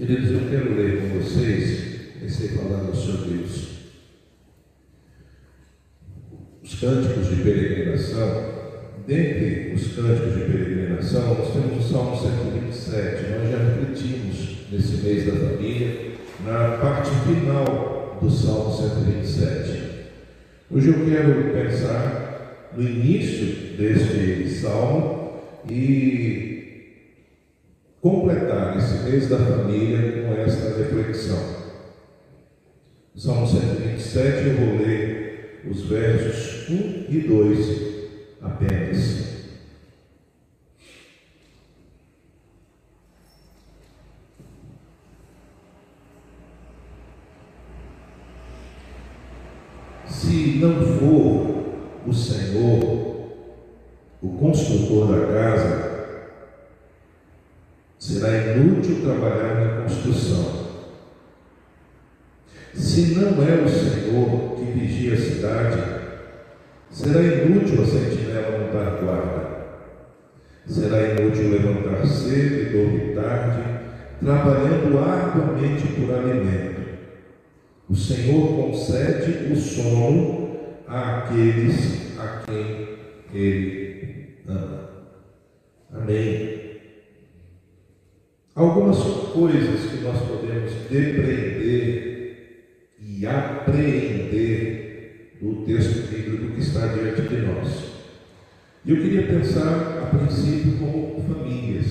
Queridos, eu quero ler com vocês, comecei falando sobre os, os cânticos de peregrinação. Dentre os cânticos de peregrinação, nós temos o Salmo 127. Nós já refletimos nesse mês da família, na parte final do Salmo 127. Hoje eu quero pensar no início deste salmo e completar esse mês da família com esta reflexão. Salmo 127, eu vou ler os versos 1 e 2 apenas. Se não for o Senhor, o construtor da casa, inútil trabalhar na construção. Se não é o Senhor que vigia a cidade, será inútil a sentinela montar guarda. Será inútil levantar cedo e dormir tarde, trabalhando arduamente por alimento. O Senhor concede o sono àqueles a quem Ele ama. Amém. Algumas coisas que nós podemos depreender e apreender do texto bíblico que está diante de nós. E eu queria pensar, a princípio, como famílias.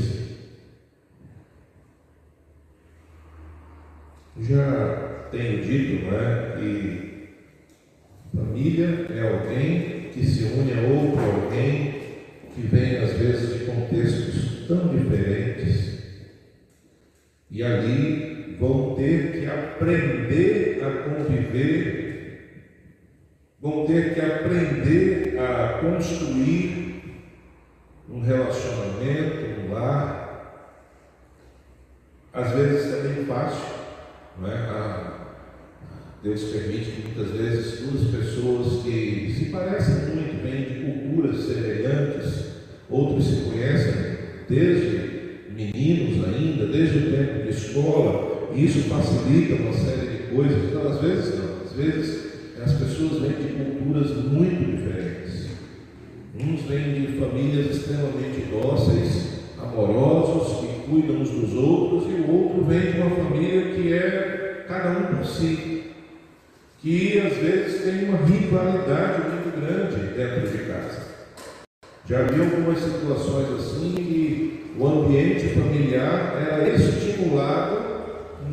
Já tenho dito não é, que família é alguém que se une a outro alguém que vem, às vezes, de contextos tão diferentes e ali vão ter que aprender a conviver, vão ter que aprender a construir um relacionamento, um lar. Às vezes é bem fácil, não é? Deus permite que muitas vezes duas pessoas que se parecem muito, vêm de culturas semelhantes, outros se conhecem desde meninos ainda, desde o tempo de escola, e isso facilita uma série de coisas. Então, às vezes não, às vezes as pessoas vêm de culturas muito diferentes. Uns vêm de famílias extremamente dóceis, amorosos, que cuidam uns dos outros, e o outro vem de uma família que é cada um por si, que às vezes tem uma rivalidade muito grande dentro de casa. Já vi algumas situações assim que o ambiente familiar era estimulado,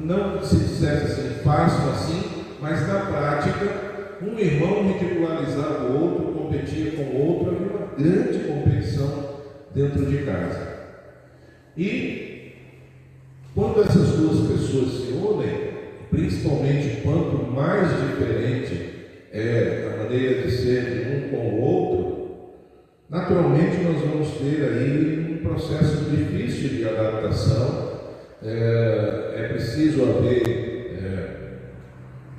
não se dissesse assim, fácil assim, mas na prática, um irmão ridicularizava o outro, competia com o outro, havia uma grande competição dentro de casa. E quando essas duas pessoas se unem, principalmente quanto mais diferente é a maneira de ser de um com o outro, naturalmente nós vamos ter aí processo difícil de adaptação. É, é preciso haver é,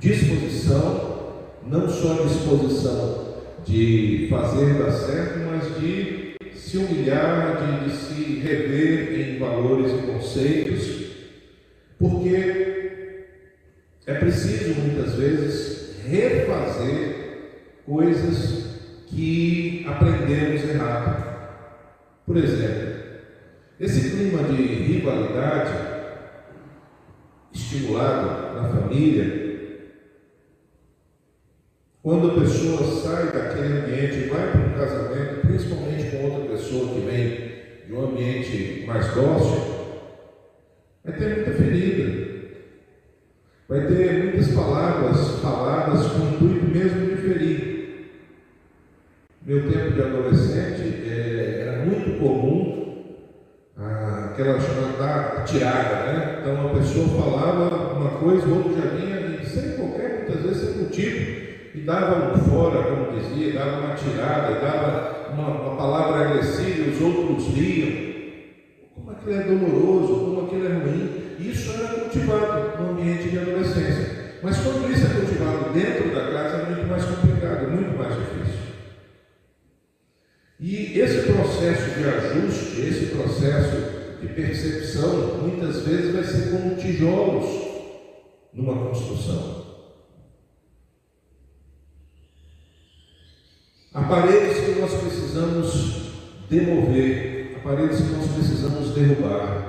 disposição, não só disposição de fazer dar certo, mas de se humilhar, de, de se rever em valores e conceitos, porque é preciso muitas vezes refazer coisas que aprendemos errado. Por exemplo, esse clima de rivalidade estimulado na família, quando a pessoa sai daquele ambiente e vai para um casamento, principalmente com outra pessoa que vem de um ambiente mais dócil, vai ter muita ferida, vai ter muitas palavras faladas com o intuito mesmo de ferir. Meu tempo de adolescente é, era muito comum aquela chamada tirada, né? Então uma pessoa falava uma coisa, o outro já vinha, sem qualquer, muitas vezes sem motivo, e dava um fora, como dizia, dava uma tirada, dava uma, uma palavra agressiva, os outros riam. Como aquilo é doloroso, como aquilo é ruim. Isso era cultivado no ambiente de adolescência. Mas quando isso é cultivado dentro da casa, é muito mais complicado, muito mais difícil. E esse processo de ajuste, esse processo de percepção, muitas vezes vai ser como tijolos numa construção. Paredes que nós precisamos demover, paredes que nós precisamos derrubar.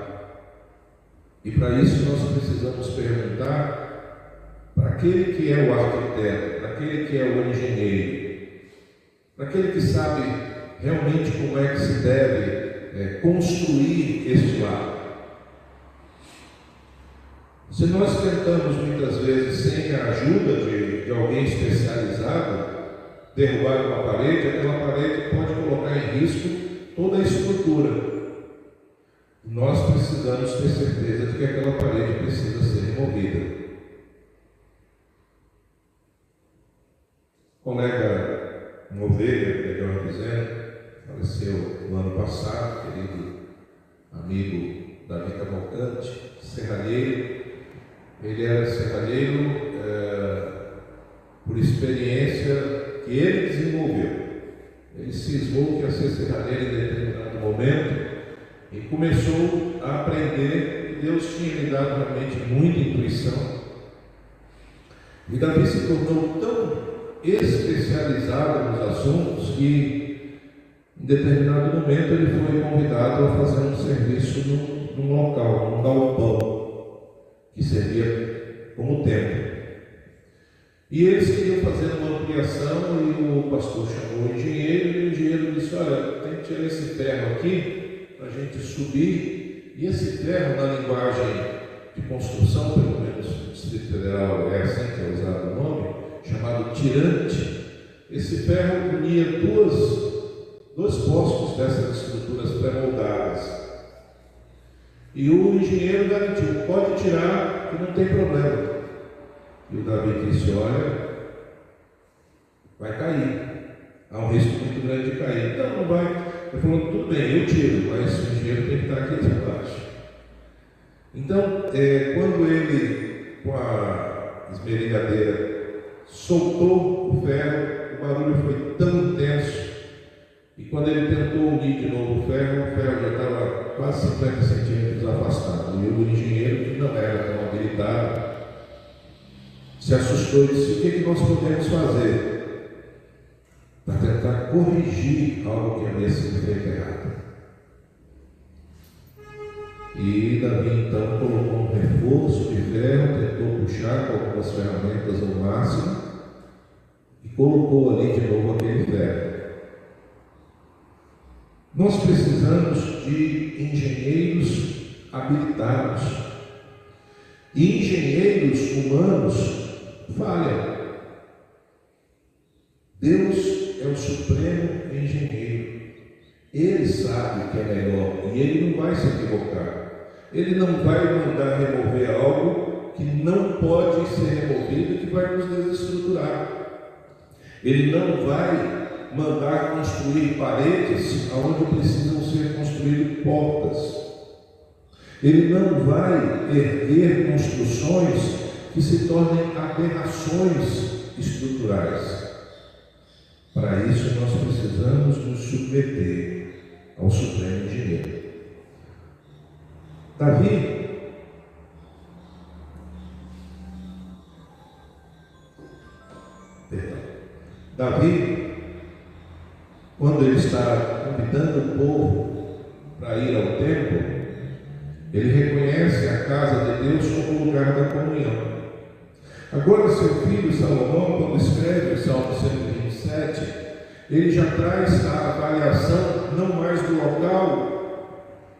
E para isso nós precisamos perguntar para aquele que é o arquiteto, para aquele que é o engenheiro, para aquele que sabe realmente como é que se deve é, construir este lar. Se nós tentamos muitas vezes, sem a ajuda de, de alguém especializado, derrubar uma parede, aquela parede pode colocar em risco toda a estrutura. Nós precisamos ter certeza de que aquela parede precisa ser removida. Colega Moveira, melhor dizendo, faleceu no ano passado, querido amigo Davi Cavalcante, serralheiro. Ele era serralheiro é, por experiência que ele desenvolveu. Ele cismou que ia ser serralheiro em determinado momento e começou a aprender. Deus tinha lhe dado realmente muita intuição. E Davi se tornou tão especializado nos assuntos que em determinado momento ele foi convidado a fazer um serviço num, num local, num galpão, que servia como templo. E eles queriam fazer uma ampliação e o pastor chamou o engenheiro e o engenheiro disse, olha, tem que tirar esse ferro aqui para a gente subir. E esse ferro, na linguagem de construção, pelo menos no Distrito Federal é assim que é usado o nome, chamado tirante, esse ferro unia duas dois postos dessas estruturas pré-moldadas. E o engenheiro garantiu, pode tirar que não tem problema. E o Davi disse, olha, vai cair. Há um risco muito grande de cair. Então não vai. Ele falou, tudo bem, eu tiro, mas o engenheiro tem que estar aqui embaixo. Então, é, quando ele, com a esmerilhadeira, soltou o ferro, o barulho foi tão intenso e quando ele tentou unir de novo o ferro, o ferro já estava quase 50 centímetros afastado. E o engenheiro, que não era tão habilitado, se assustou e disse: O que, que nós podemos fazer para tentar corrigir algo que havia sido feito errado? E Davi então colocou um reforço de ferro, tentou puxar com algumas ferramentas ao máximo e colocou ali de novo aquele ferro. Nós precisamos de engenheiros habilitados. E engenheiros humanos falham. Deus é o supremo engenheiro. Ele sabe o que é melhor e ele não vai se equivocar. Ele não vai mandar remover algo que não pode ser removido e que vai nos desestruturar. Ele não vai mandar construir paredes onde precisam ser construídas portas. Ele não vai erguer construções que se tornem aberrações estruturais. Para isso, nós precisamos nos submeter ao Supremo. Davi Perdão. Davi ele convidando o povo para ir ao templo, ele reconhece a casa de Deus como lugar da comunhão. Agora, seu filho Salomão, quando escreve o Salmo 127, ele já traz a avaliação não mais do local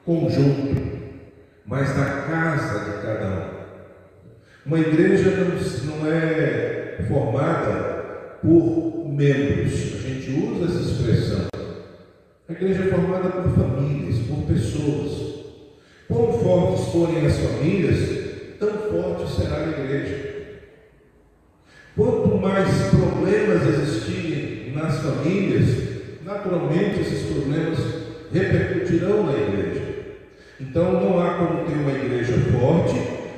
conjunto, mas da casa de cada um. Uma igreja não é formada por membros. A gente usa essa expressão. Igreja é formada por famílias, por pessoas. Quão fortes forem as famílias, tão forte será a igreja. Quanto mais problemas existirem nas famílias, naturalmente esses problemas repercutirão na igreja. Então não há como ter uma igreja forte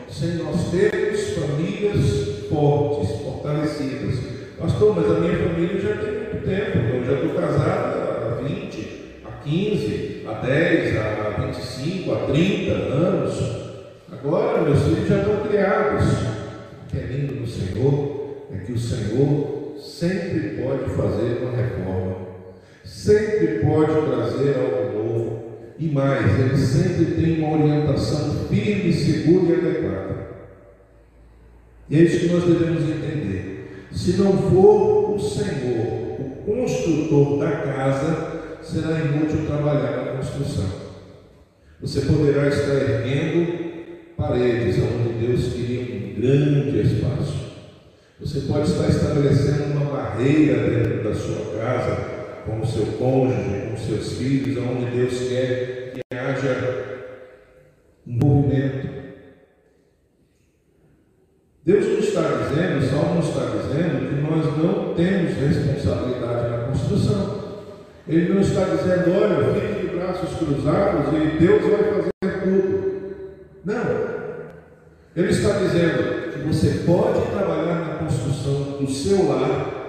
sem nós termos famílias fortes, fortalecidas, Pastor, mas a minha família já tem muito tempo. Eu já estou casado há 20, há 15, há 10, há 25, há 30 anos. Agora meus filhos já estão criados. O que é lindo no Senhor é que o Senhor sempre pode fazer uma reforma, sempre pode trazer algo novo, e mais, ele sempre tem uma orientação firme, segura e adequada. E é isso que nós devemos entender. Se não for o Senhor, o construtor da casa, será inútil trabalhar na construção. Você poderá estar erguendo paredes onde Deus queria um grande espaço. Você pode estar estabelecendo uma barreira dentro da sua casa, com o seu cônjuge, com os seus filhos, onde Deus quer que haja movimento. Deus nos está dizendo, o Salmo nos está dizendo que nós não temos responsabilidade na construção. Ele não está dizendo, olha, fique de braços cruzados e Deus vai fazer tudo. Não. Ele está dizendo que você pode trabalhar na construção do seu lar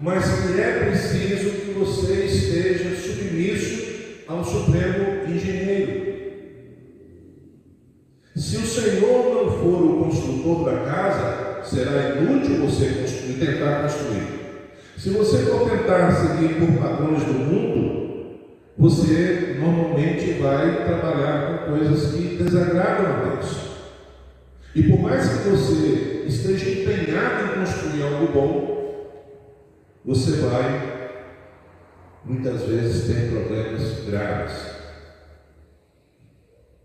mas que é preciso que você esteja submisso ao Supremo Engenheiro. Se o Senhor não for o construtor da casa, será inútil você construir, tentar construir. Se você for tentar seguir por padrões do mundo, você normalmente vai trabalhar com coisas que desagradam a Deus. E por mais que você esteja empenhado em construir algo bom, você vai muitas vezes ter problemas graves.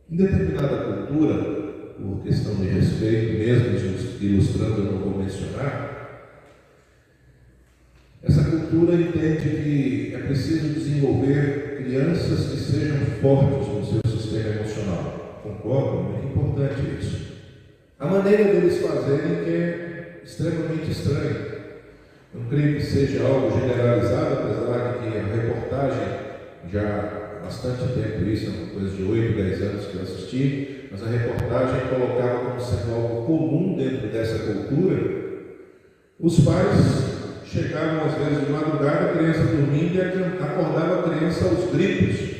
Em determinada cultura, por questão de respeito, mesmo ilustrando, eu não vou mencionar, cultura entende que é preciso desenvolver crianças que sejam fortes no seu sistema emocional. Concordo? Muito importante isso. A maneira deles fazerem é extremamente estranha. Não creio que seja algo generalizado, apesar de que a reportagem, já há bastante tempo, isso é uma coisa de 8, 10 anos que eu assisti, mas a reportagem colocava como sendo algo comum dentro dessa cultura. Os pais chegavam às vezes de madrugada, a criança dormindo e acordava a criança aos gritos,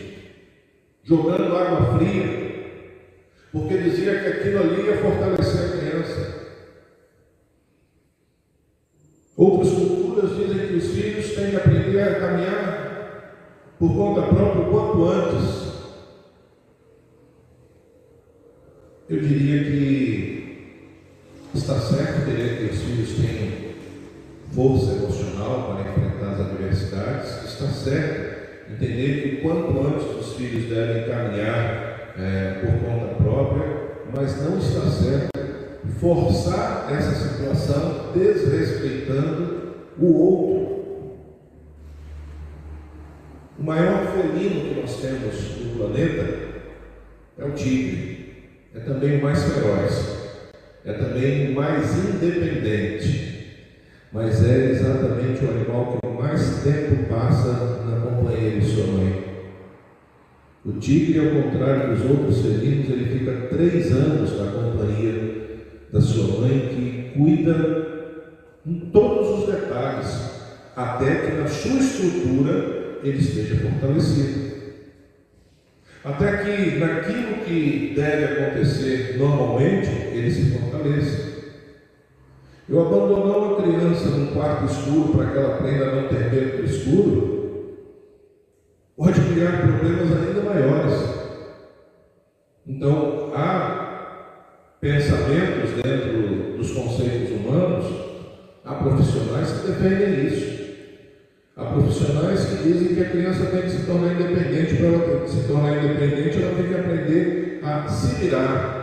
jogando água fria, porque dizia que aquilo ali ia fortalecer a criança. Outras culturas dizem que os filhos têm que aprender a caminhar por conta própria o quanto antes. Eu diria que está certo querer que os filhos tenham força emocional para enfrentar as adversidades, está certo entender que quanto antes os filhos devem caminhar é, por conta própria, mas não está certo forçar essa situação desrespeitando o outro. O maior felino que nós temos no planeta é o tigre, é também o mais feroz, é também o mais independente, mas é exatamente o animal que mais tempo passa na companhia de sua mãe. O tigre, ao contrário dos outros felinos, ele fica três anos na companhia da sua mãe que cuida em todos os detalhes, até que na sua estrutura ele esteja fortalecido. Até que naquilo que deve acontecer normalmente, ele se fortaleça. Eu abandonar uma criança num quarto escuro para que ela aprenda a não ter medo do escuro, pode criar problemas ainda maiores. Então, há pensamentos dentro dos conceitos humanos, há profissionais que defendem isso. Há profissionais que dizem que a criança tem que se tornar independente, para ela se tornar independente, ela tem que aprender a se virar.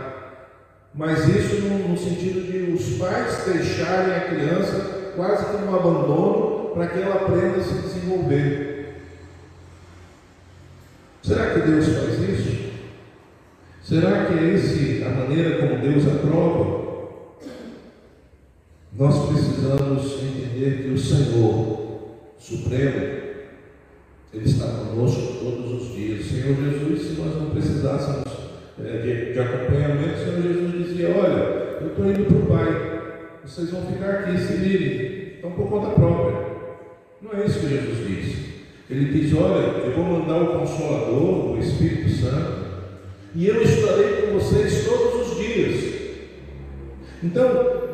Mas isso no, no sentido de os pais deixarem a criança quase que no abandono para que ela aprenda a se desenvolver. Será que Deus faz isso? Será que é esse a maneira como Deus aprova? Nós precisamos entender que o Senhor Supremo, Ele está conosco todos os dias. Senhor Jesus, se nós não precisássemos de, de acompanhamento, o Senhor Jesus dizia, olha, eu estou indo para o Pai, vocês vão ficar aqui, se virem, estão por conta própria. Não é isso que Jesus diz. Ele diz, olha, eu vou mandar o Consolador, o Espírito Santo, e eu estarei com vocês todos os dias. Então,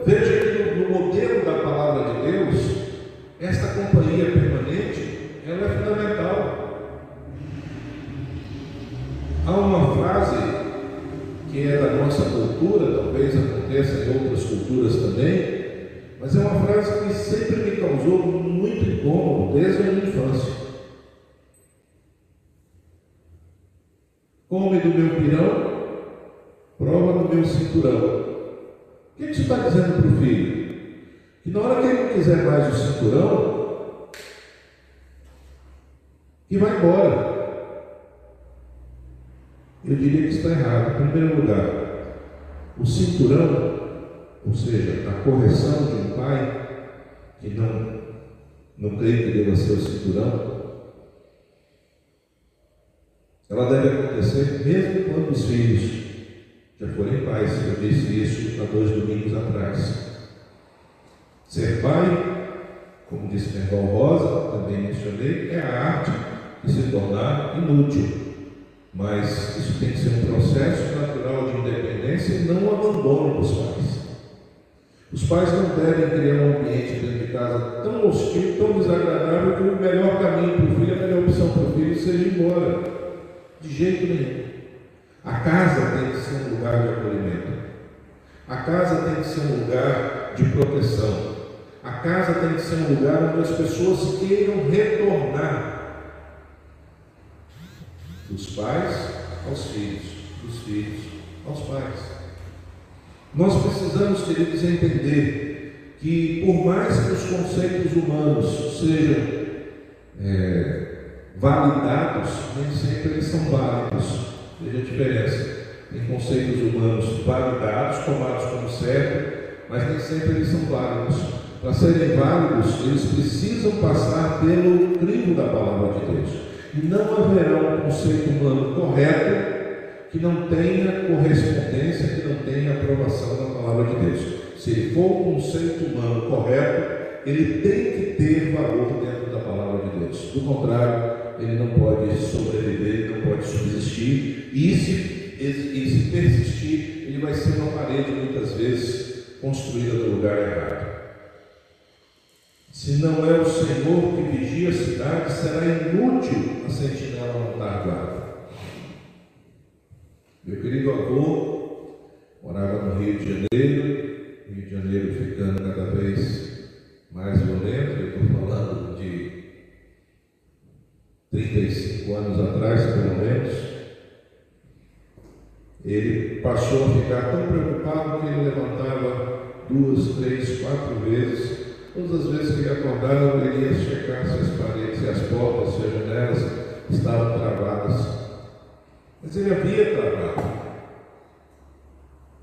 veja que no, no modelo da palavra de Deus, esta companhia permanente, ela é fundamental. Há uma frase que é da nossa cultura, talvez aconteça em outras culturas também, mas é uma frase que sempre me causou muito incômodo desde a minha infância. Come do meu pirão, prova do meu cinturão. O que, você está dizendo para o filho? Que na hora que ele não quiser mais o cinturão, que vai embora. Eu diria que está errado. Em primeiro lugar, o cinturão, ou seja, a correção de um pai que não, não crê que deva ser o cinturão, ela deve acontecer mesmo quando os filhos já forem pais. Eu disse isso há dois domingos atrás. Ser pai, como disse irmão Rosa, também mencionei, é a arte de se tornar inútil. Mas isso tem que ser um processo natural de independência e não abandono dos pais. Os pais não devem criar um ambiente dentro de casa tão hostil, tão desagradável, que o melhor caminho para o filho, a melhor opção para o filho seja ir embora. De jeito nenhum. A casa tem que ser um lugar de acolhimento. A casa tem que ser um lugar de proteção. A casa tem que ser um lugar onde as pessoas queiram retornar dos pais aos filhos, dos filhos aos pais. Nós precisamos, queridos, entender que, por mais que os conceitos humanos sejam é, validados, nem sempre eles são válidos. Veja a diferença. Tem conceitos humanos validados, tomados como certo, mas nem sempre eles são válidos. Para serem válidos, eles precisam passar pelo crivo da palavra de Deus. Não haverá um conceito humano correto que não tenha correspondência, que não tenha aprovação da palavra de Deus. Se ele for um conceito humano correto, ele tem que ter valor dentro da palavra de Deus. Do contrário, ele não pode sobreviver, não pode subsistir, e se, e se persistir, ele vai ser uma parede muitas vezes construída no lugar errado. Se não é o Senhor que vigia a cidade, será inútil a sentinela não estar guarda. Meu querido avô morava no Rio de Janeiro, Rio de Janeiro ficando cada vez mais violento, eu estou falando de 35 anos atrás, pelo menos, ele passou a ficar tão preocupado que ele levantava duas, três, quatro vezes. Todas as vezes que ele acordava, ele ia checar se as paredes, se as portas, se as janelas estavam travadas. Mas ele havia travado.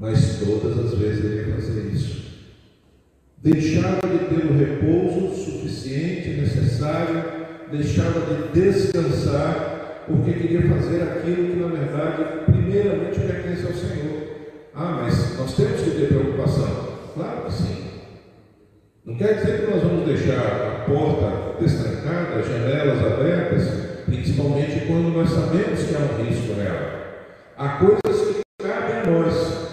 Mas todas as vezes ele ia fazer isso. Deixava de ter o repouso suficiente, necessário deixava de descansar porque queria fazer aquilo que na verdade primeiramente pertence ao Senhor. Ah, mas nós temos que ter preocupação. Não quer dizer que nós vamos deixar a porta destrancada, as janelas abertas, principalmente quando nós sabemos que há um risco nela. Há coisas que cabem a nós,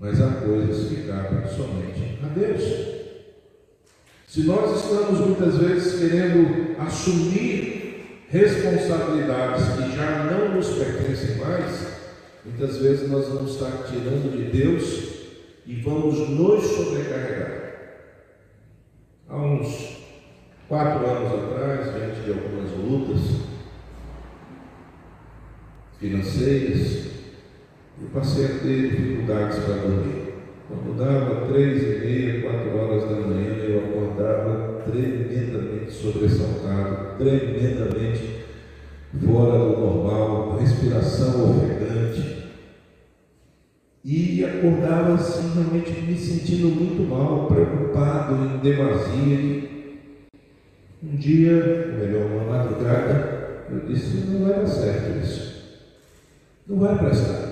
mas há coisas que cabem somente a Deus. Se nós estamos muitas vezes querendo assumir responsabilidades que já não nos pertencem mais, muitas vezes nós vamos estar tirando de Deus e vamos nos sobrecarregar. Há uns quatro anos atrás, diante de algumas lutas financeiras, eu passei a ter dificuldades para dormir. Quando dava três e meia, quatro horas da manhã, eu acordava tremendamente sobressaltado, tremendamente fora do normal, respiração ofegante. E acordava assim, realmente me sentindo muito mal, preocupado em demasia. Um dia, ou melhor, uma madrugada, eu disse: não vai dar certo isso. Não vai prestar.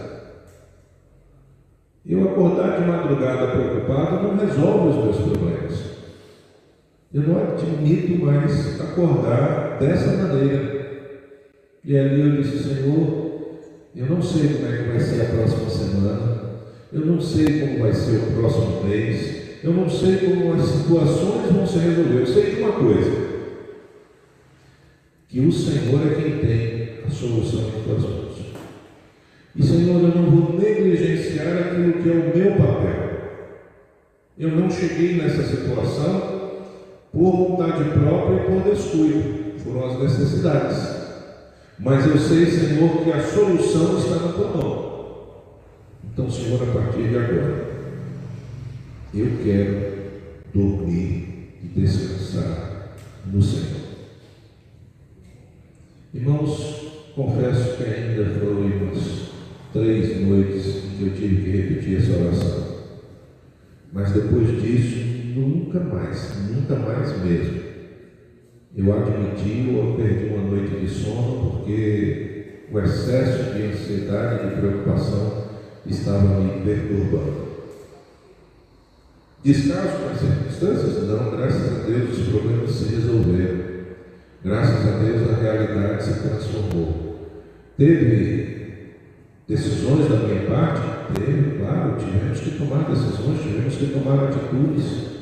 Eu acordar de madrugada preocupado não resolve os meus problemas. Eu não admito mais acordar dessa maneira. E ali eu disse, Senhor, eu não sei como é que vai ser a próxima semana, Eu não sei como vai ser o próximo mês. Eu não sei como as situações vão se resolver. Eu sei de uma coisa: que o Senhor é quem tem a solução em tuas mãos. E Senhor, eu não vou negligenciar aquilo que é o meu papel. Eu não cheguei nessa situação por vontade própria e por descuido. Foram as necessidades. Mas eu sei, Senhor, que a solução está na tua mão. Então, Senhor, a partir de agora, eu quero dormir e descansar no Senhor. Irmãos, confesso que ainda foram umas três noites que eu tive que repetir essa oração. Mas depois disso, nunca mais, nunca mais mesmo. Eu admiti ou perdi uma noite de sono porque o excesso de ansiedade e de preocupação estava me perturbando. Descaso com as circunstâncias? Não, graças a Deus os problemas se resolveram. Graças a Deus a realidade se transformou. Teve decisões da minha parte? Teve, claro, tivemos que tomar decisões, tivemos que tomar atitudes.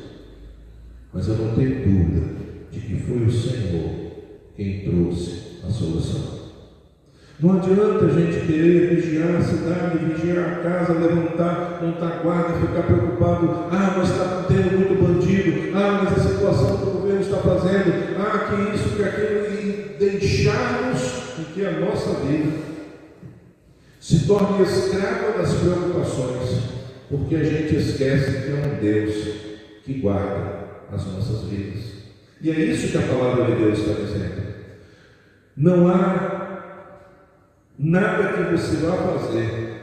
Mas eu não tenho dúvida de que foi o Senhor quem trouxe a solução. Não adianta a gente querer vigiar a cidade, vigiar a casa, levantar, montar guarda, ficar preocupado. Ah, mas está tendo muito bandido. Ah, mas a situação que o governo está fazendo. Ah, que isso, que aquilo. E deixarmos que a nossa vida se torne escrava das preocupações, porque a gente esquece que é um Deus que guarda as nossas vidas. E é isso que a palavra de Deus está dizendo. Não há nada que você vá fazer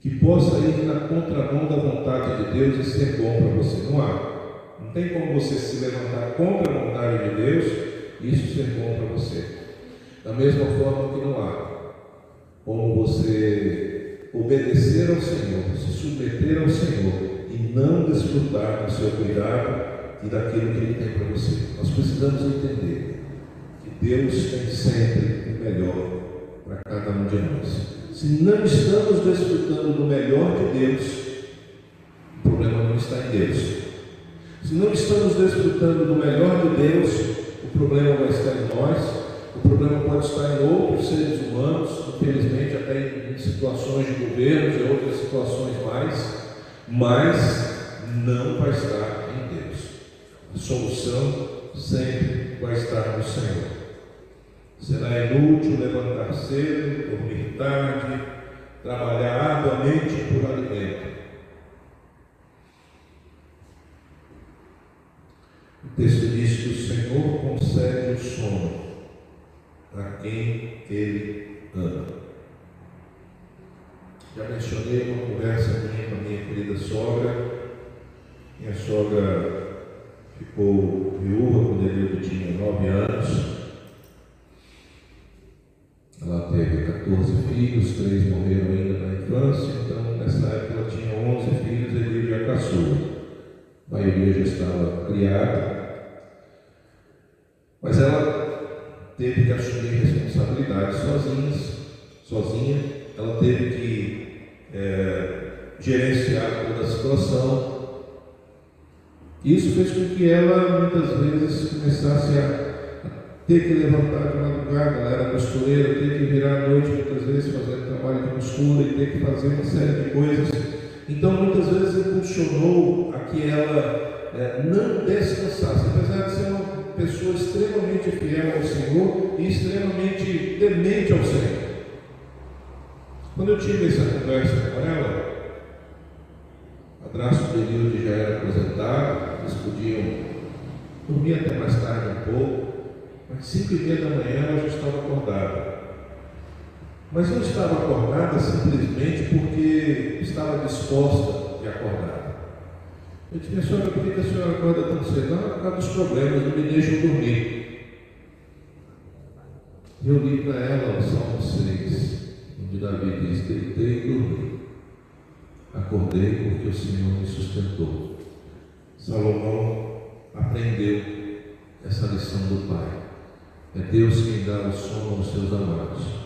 que possa ir na contramão da vontade de Deus e ser bom para você. Não há. Não tem como você se levantar contra a vontade de Deus e isso ser bom para você. Da mesma forma que não há como você obedecer ao Senhor, se submeter ao Senhor e não desfrutar do seu cuidado e daquilo que Ele tem para você. Nós precisamos entender Deus tem sempre o melhor para cada um de nós. Se não estamos desfrutando do melhor de Deus, o problema não está em Deus. Se não estamos desfrutando do melhor de Deus, o problema vai estar em nós. O problema pode estar em outros seres humanos, infelizmente até em situações de governos e outras situações mais, mas não vai estar em Deus. A solução sempre vai estar no Senhor. Será inútil levantar cedo, dormir tarde, trabalhar arduamente por alimento. O texto diz que o Senhor concede o sono a quem Ele ama. Já mencionei uma conversa minha com a minha querida sogra. Minha sogra ficou viúva quando ele tinha nove anos. Ela teve 14 filhos, três morreram ainda na infância, então nessa época ela tinha 11 filhos ele a caçula. A maioria já estava criada. Mas ela teve que assumir responsabilidades sozinhas, sozinha. Ela teve que é, gerenciar toda a situação. Isso fez com que ela muitas vezes começasse a ter que levantar de madrugada, ela era costureira, ter que virar à noite costura e ter que fazer uma série de coisas. Então muitas vezes impulsionou a que ela é, não descansasse, apesar de ser uma pessoa extremamente fiel ao Senhor e extremamente temente ao Senhor. Quando eu tive essa conversa com ela, a padrasto de já era aposentado, eles podiam dormir até mais tarde um pouco. Às cinco e meia da manhã ela já estava acordada. Mas não estava acordada simplesmente porque estava disposta de acordar. Eu disse, senhora, por que a senhora acorda tão cedo? Não, por causa dos problemas, não me deixam dormir. Eu li para ela o Salmo 6, onde Davi diz, deitei e dormi. Acordei porque o Senhor me sustentou. Salomão aprendeu essa lição do Pai. É Deus quem dá o sono aos seus amados.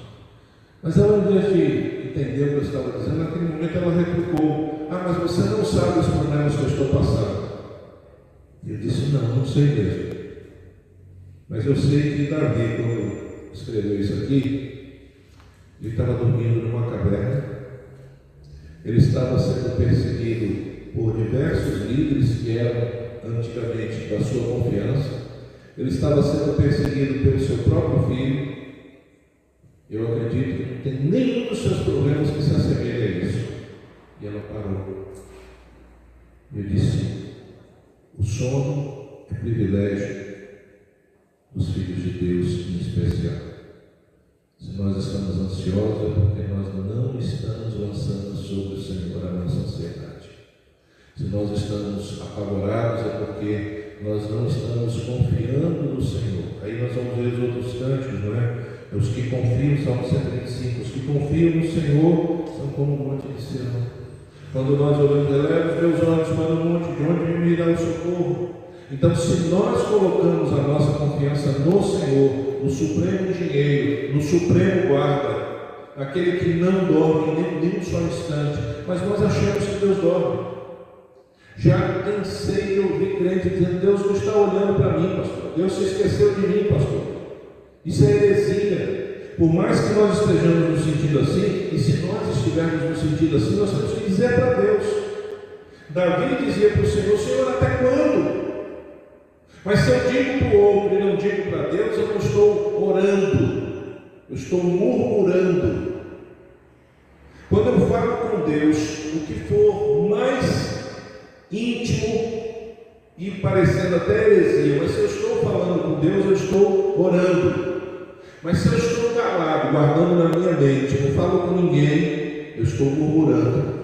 Mas ela, ao invés de entender o que eu estava dizendo, naquele momento ela replicou: Ah, mas você não sabe os problemas que eu estou passando. E eu disse: Não, não sei mesmo. Mas eu sei que Davi, quando escreveu isso aqui, ele estava dormindo numa caverna, ele estava sendo perseguido por diversos líderes que eram antigamente da sua confiança, ele estava sendo perseguido pelo seu próprio filho. Eu acredito que não tem nenhum dos seus problemas que se assemelhe a isso. E ela parou. Eu disse: o sono é privilégio dos filhos de Deus em especial. Se nós estamos ansiosos é porque nós não estamos lançando sobre o Senhor a nossa ansiedade. Se nós estamos apavorados é porque nós não estamos confiando no Senhor. Aí nós vamos ver os outros cantos, não é? Os que confiam, Salmo 125, os que confiam no Senhor são como o monte de Sião. Quando nós olhamos, eleva os meus olhos para o monte, de onde me irá o socorro? Então, se nós colocamos a nossa confiança no Senhor, no Supremo Engenheiro, no Supremo Guarda, aquele que não dorme nem, nem um só instante, mas nós achamos que Deus dorme. Já cansei de ouvir crente dizendo: Deus não está olhando para mim, pastor. Deus se esqueceu de mim, pastor. Isso é heresia. Por mais que nós estejamos no sentido assim, e se nós estivermos no sentido assim, nós temos que dizer para Deus. Davi dizia para o Senhor: Senhor, até quando? Mas se eu digo para o outro e não digo para Deus, eu não estou orando, eu estou murmurando. Quando eu falo com Deus, o que for mais íntimo e parecendo até heresia, mas se eu estou falando com Deus, eu estou orando. Mas se eu estou calado, guardando na minha mente, não falo com ninguém, eu estou murmurando.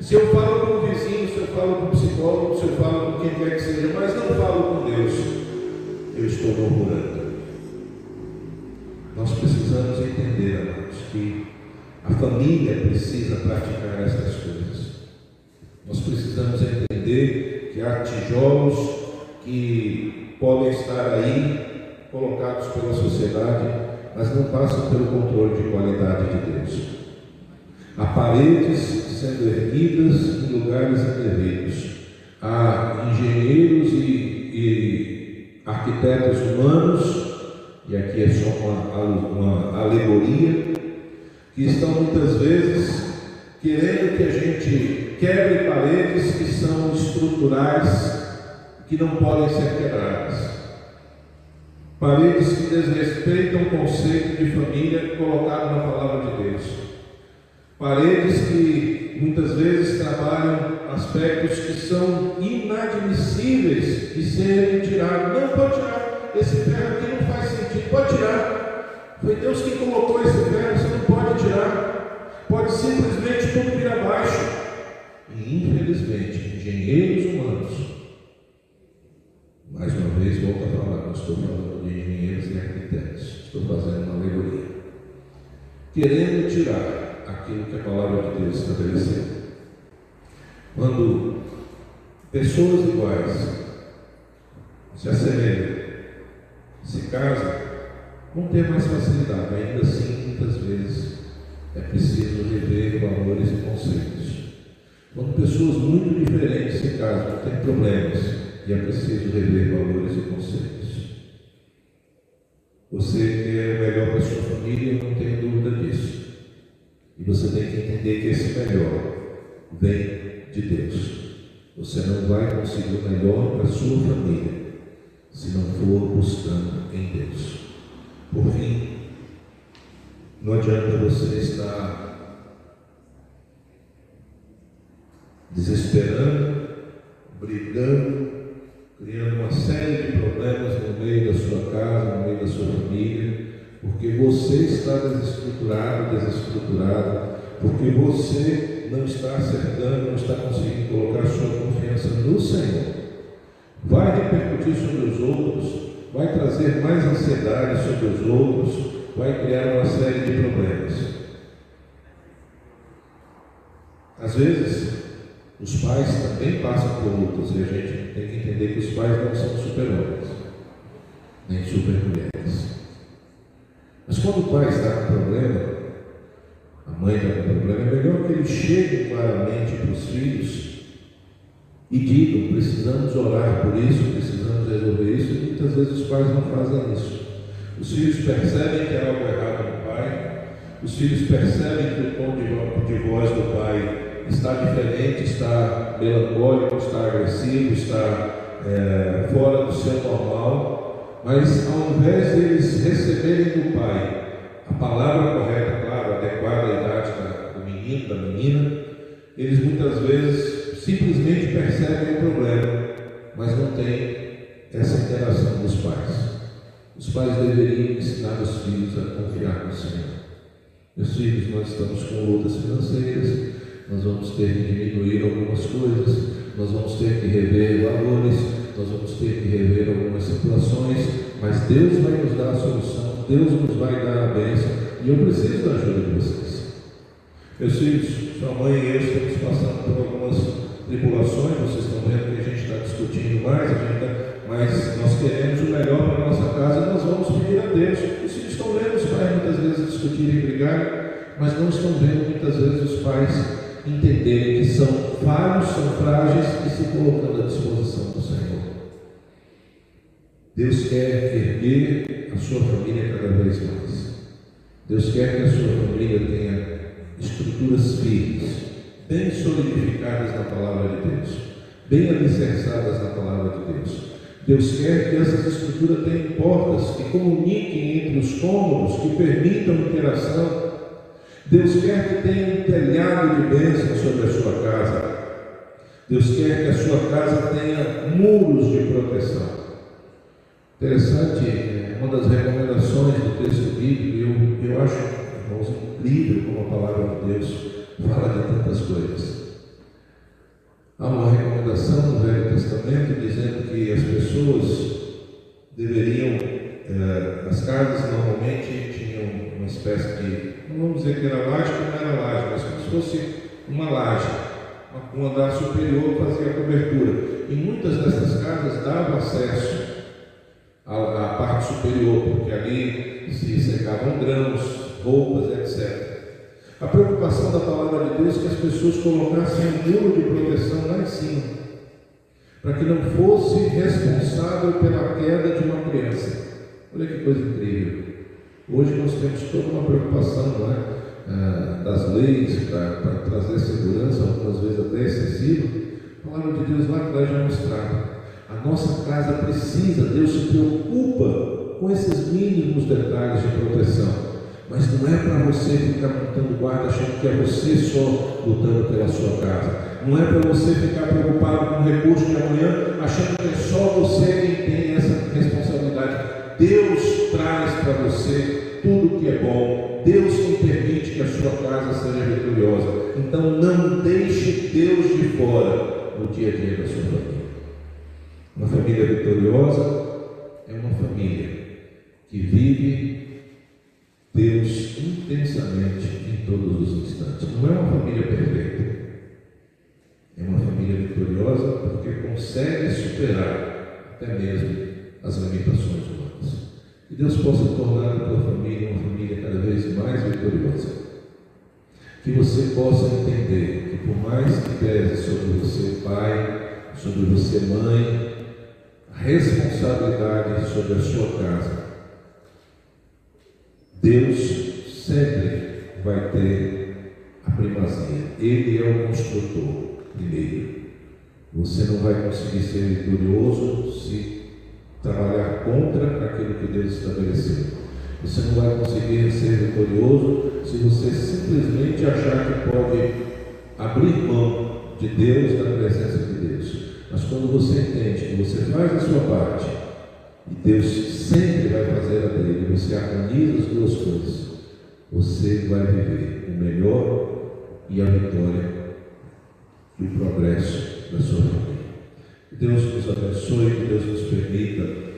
Se eu falo com o vizinho, se eu falo com o psicólogo, se eu falo com quem quer que seja, mas não falo com Deus, eu estou murmurando. Nós precisamos entender, amados, que a família precisa praticar essas coisas. Nós precisamos entender que há tijolos que podem estar aí colocados pela sociedade, mas não passam pelo controle de qualidade de Deus. Há paredes sendo erguidas em lugares indevidos. Há engenheiros e, e arquitetos humanos, e aqui é só uma, uma alegoria, que estão muitas vezes querendo que a gente quebre paredes que são estruturais, que não podem ser quebradas. Paredes que desrespeitam o conceito de família colocado na palavra de Deus. Paredes que muitas vezes trabalham aspectos que são inadmissíveis de serem tirados. Não pode tirar. Esse ferro aqui não faz sentido. Pode tirar. Foi Deus que colocou esse ferro, você não pode tirar. Pode simplesmente tudo vir abaixo. E infelizmente, engenheiros humanos, mais uma vez volto a falar, não estou falando de engenheiros e arquitetos, estou fazendo uma alegoria, querendo tirar aquilo que a palavra de Deus estabeleceu. Quando pessoas iguais se assemelham, se casam, vão ter mais facilidade, ainda assim, muitas vezes, é preciso rever valores e conceitos. Quando pessoas muito diferentes se casam, tem problemas e é preciso rever valores e conceitos. Você quer o melhor para sua família, não tenho dúvida disso. E você tem que entender que esse melhor vem de Deus. Você não vai conseguir o melhor para sua família se não for buscando em Deus. Por fim, não adianta você estar desesperando, brigando, criando uma série de problemas no meio da sua casa, no sua família, porque você está desestruturado, desestruturado, porque você não está acertando, não está conseguindo colocar sua confiança no Senhor. Vai repercutir sobre os outros, vai trazer mais ansiedade sobre os outros, vai criar uma série de problemas. Às vezes, os pais também passam por lutas e a gente tem que entender que os pais não são super-homens, nem super-mulheres. Mas quando o pai está com problema, a mãe está com problema, é melhor que eles cheguem claramente para os filhos e digam: precisamos orar por isso, precisamos resolver isso, e muitas vezes os pais não fazem isso. Os filhos percebem que há algo errado no pai, os filhos percebem que o tom de voz do pai está diferente, está melancólico, está agressivo, está é, fora do seu normal, mas ao invés de eles receberem do pai a palavra correta, claro, adequada à idade do menino, da menina, eles muitas vezes simplesmente percebem o problema, mas não têm essa interação dos pais. Os pais deveriam ensinar os filhos a confiar no Senhor. Meus filhos, nós estamos com lutas financeiras, nós vamos ter que diminuir algumas coisas, nós vamos ter que rever valores, nós vamos ter que rever algumas situações, mas Deus vai nos dar a solução, Deus nos vai dar a bênção, e eu preciso da ajuda de vocês. Meus filhos, sua mãe e eu estamos passando por algumas tribulações, vocês estão vendo que a gente está discutindo mais, tá, mas nós queremos o melhor para a nossa casa nós vamos pedir a Deus. Os filhos estão vendo os pais muitas vezes discutirem e brigar, mas não estão vendo muitas vezes os pais entenderem que são falhos, são frágeis e se colocando à disposição do Senhor. Deus quer erguer a sua família cada vez mais. Deus quer que a sua família tenha estruturas firmes, bem solidificadas na palavra de Deus, bem alicerçadas na palavra de Deus. Deus quer que essas estruturas tenham portas que comuniquem entre os cômodos, que permitam interação Deus quer que tenha um telhado de bênção sobre a sua casa. Deus quer que a sua casa tenha muros de proteção. Interessante, é, uma das recomendações do texto bíblico, eu, eu acho, irmãos, incrível como a palavra de Deus fala de tantas coisas. Há uma recomendação no Velho Testamento dizendo que as pessoas deveriam, eh, as casas normalmente tinham uma espécie de não vamos dizer que era laje, que não era laje, mas como se fosse uma laje. Um andar superior fazia a cobertura. E muitas dessas casas davam acesso à, à parte superior, porque ali se secavam grãos, roupas, etc. A preocupação da palavra de Deus é que as pessoas colocassem um muro de proteção lá em cima, para que não fosse responsável pela queda de uma criança. Olha que coisa incrível. Hoje nós temos toda uma preocupação não é? Ah, das leis para trazer segurança, algumas vezes até excessiva. A palavra de Deus lá atrás já mostrava. A nossa casa precisa, Deus se preocupa com esses mínimos detalhes de proteção. Mas não é para você ficar montando guarda achando que é você só lutando pela sua casa. Não é para você ficar preocupado com o recurso de amanhã, achando que é só você quem tem essa responsabilidade. Deus traz para você tudo que é bom. Deus que permite que a sua casa seja vitoriosa. Então não deixe Deus de fora no dia a dia da sua família. Uma família vitoriosa é uma família que vive Deus intensamente em todos os instantes. Não é uma família perfeita. É uma família vitoriosa porque consegue superar até mesmo as limitações humanas. Que Deus possa tornar a tua família uma família cada vez mais vitoriosa. Que você possa entender que por mais que pese sobre você pai, sobre você mãe, responsabilidade sobre a sua casa, Deus sempre vai ter a primazia. Ele é o construtor primeiro. Você não vai conseguir ser vitorioso se trabalhar contra aquilo que Deus estabeleceu. Você não vai conseguir ser vitorioso se você simplesmente achar que pode abrir mão de Deus, da presença de Deus. Mas quando você entende que você faz a sua parte e Deus sempre vai fazer a dele, você harmoniza as duas coisas, você vai viver o melhor e a vitória e o progresso da sua família. Que Deus nos abençoe, que Deus nos permita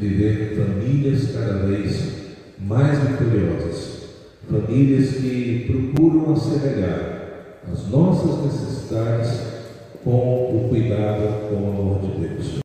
viver famílias cada vez mais vitoriosas, famílias que procuram assemelhar as nossas necessidades com o cuidado, com o amor de Deus.